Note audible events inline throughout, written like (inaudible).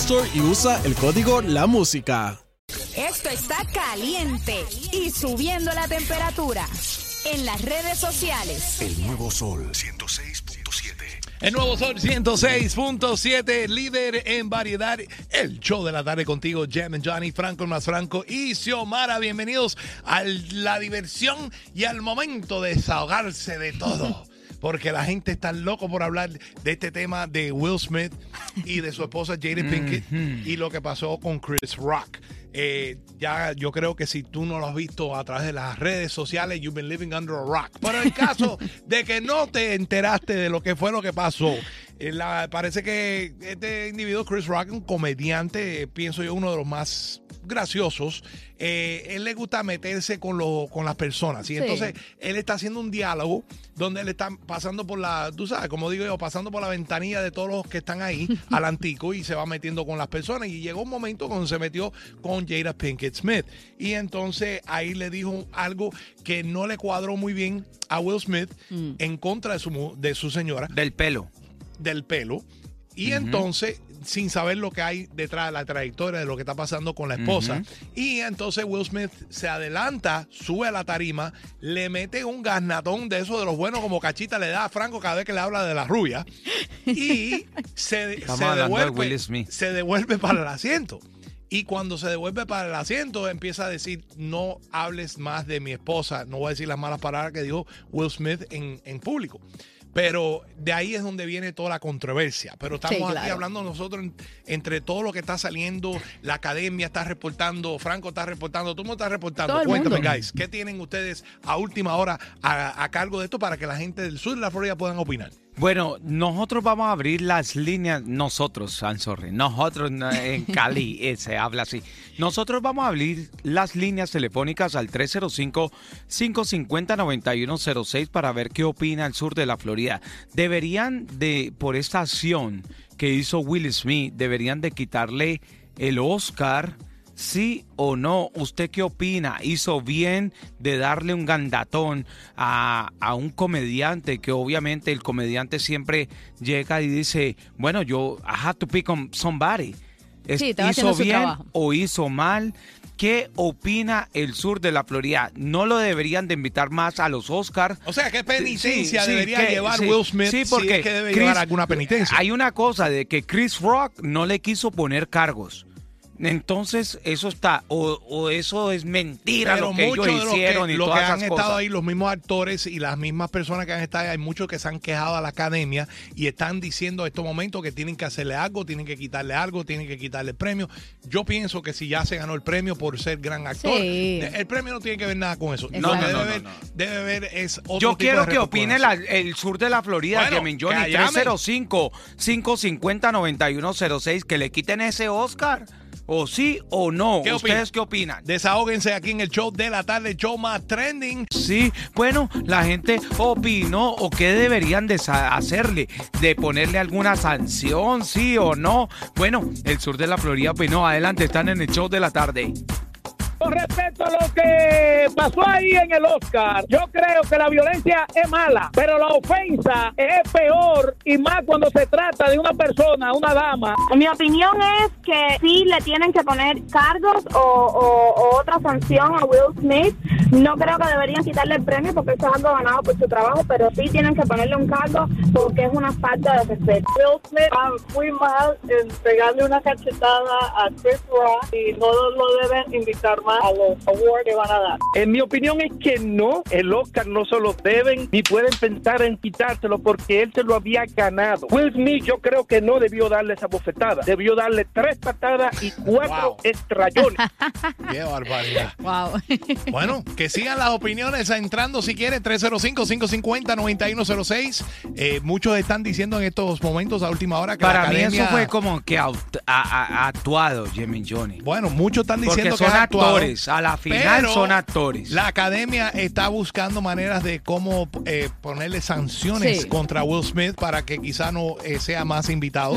Store y usa el código La Música. Esto está caliente y subiendo la temperatura. En las redes sociales. El nuevo sol 106.7. El nuevo Sol 106.7, líder en variedad. El show de la tarde contigo, Jam and Johnny, Franco el más Franco y Xiomara. Bienvenidos a la diversión y al momento de desahogarse de todo. (laughs) Porque la gente está loco por hablar de este tema de Will Smith y de su esposa Jada (laughs) Pinkett y lo que pasó con Chris Rock. Eh, ya yo creo que si tú no lo has visto a través de las redes sociales, you've been living under a rock. Pero en caso (laughs) de que no te enteraste de lo que fue lo que pasó, la- parece que este individuo, Chris Rock, un comediante, eh, pienso yo, uno de los más graciosos. eh, él le gusta meterse con, lo- con las personas. Y Sí. entonces él está haciendo un diálogo donde él está pasando por la, tú sabes, como digo yo, pasando por la ventanilla de todos los que están ahí (laughs) al antico y se va metiendo con las personas. Y llegó un momento cuando se metió con Jada Pinkett Smith. Y entonces ahí le dijo algo que no le cuadró muy bien a Will Smith en contra de su, mu- de su señora Del pelo. Del pelo. Y entonces, sin saber lo que hay detrás de la trayectoria de lo que está pasando con la esposa. Y entonces Will Smith se adelanta, sube a la tarima, le mete un garnatón de esos de los buenos como cachita le da a Franco cada vez que le habla de la rubia. Y se, (laughs) se de devuelve, se devuelve para el asiento. Y cuando se devuelve para el asiento, empieza a decir, no hables más de mi esposa. No voy a decir las malas palabras que dijo Will Smith en, en público. Pero de ahí es donde viene toda la controversia. Pero estamos Sí, aquí hablando nosotros en- entre todo lo que está saliendo, la academia está reportando, Franco está reportando, tú me estás reportando. Todo Cuéntame, guys, ¿qué tienen ustedes a última hora a, a cargo de esto para que la gente del sur de la Florida puedan opinar? Bueno, nosotros vamos a abrir las líneas, nosotros, I'm sorry, nosotros no, en (laughs) Cali eh, se habla así. Nosotros vamos a abrir las líneas telefónicas al 305-550-9106 para ver qué opina el sur de la Florida. Deberían de, por esta acción que hizo Will Smith, deberían de quitarle el Oscar ¿Sí o no? ¿Usted qué opina? ¿Hizo bien de darle un gandatón a, a un comediante que obviamente el comediante siempre llega y dice, bueno, yo, I have to pick on somebody. Sí, ¿Hizo bien o hizo mal? ¿Qué opina el sur de la Florida? ¿No lo deberían de invitar más a los Oscars? O sea, ¿qué penitencia Sí, sí, debería que- llevar sí, Will Smith sí, si porque es que debe Chris- llevar alguna penitencia? Hay una cosa de que Chris Rock no le quiso poner cargos. Entonces, eso está, o, o eso es mentira Pero lo que ellos muchos de los hicieron que, y todas que han esas estado cosas. ahí, los mismos actores y las mismas personas que han estado ahí, hay muchos que se han quejado a la academia y están diciendo en estos momentos que tienen que hacerle algo, tienen que quitarle algo, tienen que quitarle el premio. Yo pienso que si ya se ganó el premio por ser gran actor, Sí. el premio no tiene que ver nada con eso. Lo que No, no, debe, ver, no. debe ver es otro Yo tipo quiero de que opine la- el sur de la Florida, Bueno, Kevin Johnny, que llame. 305-550-9106, que le quiten ese Oscar. O sí o no. ¿Qué ¿Ustedes qué opinan? Desahóguense aquí en el show de la tarde, show más trending. Sí, bueno, la gente opinó o qué deberían de hacerle, de ponerle alguna sanción, sí o no. Bueno, el sur de la Florida opinó. Adelante, están en el show de la tarde. Con respecto a lo que pasó ahí en el Oscar, yo creo que la violencia es mala, pero la ofensa es peor y más cuando se trata de una persona, una dama. Mi opinión es que sí le tienen que poner cargos o, o- o otra sanción a Will Smith. No creo que deberían quitarle el premio porque eso es algo ganado por su trabajo, pero sí tienen que ponerle un cargo porque es una falta de respeto. Will Smith ah, muy mal en pegarle una cachetada a Chris Rock y no lo deben invitar más a los awards que van a dar. En mi opinión es que no, el Oscar no se lo deben ni pueden pensar en quitárselo porque él se lo había ganado. Will Smith yo creo que no debió darle esa bofetada, debió darle tres patadas y cuatro Wow. estrellones. (laughs) Qué barbaridad. Wow. (laughs) Bueno, que sigan las opiniones entrando si quiere 305-550-9106. Eh, muchos están diciendo en estos momentos a última hora que Para la mí eso fue como que aut- a- a- actuado, Jimmy Johnny. Bueno, muchos están diciendo Porque que son es actuado, actores, a la final pero son actores. La academia está buscando maneras de cómo eh, ponerle sanciones Sí. contra Will Smith para que quizá no eh, sea más invitado,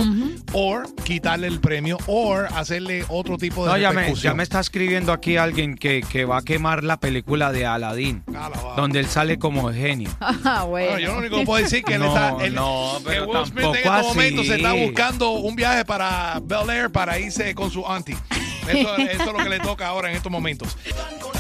o quitarle el premio, o hacerle otro tipo de No, ya me, ya me está escribiendo aquí alguien que, que va a quemar la película de Aladdin, Alabado. donde él sale como genio. (laughs) Ah, bueno. Bueno, yo lo único que puedo decir que él (laughs) No, está. él- no, que pero Will Smith en tampoco estos momentos se está buscando un viaje para Bel Air para irse con su auntie. Eso, eso es lo que le toca ahora en estos momentos. (laughs)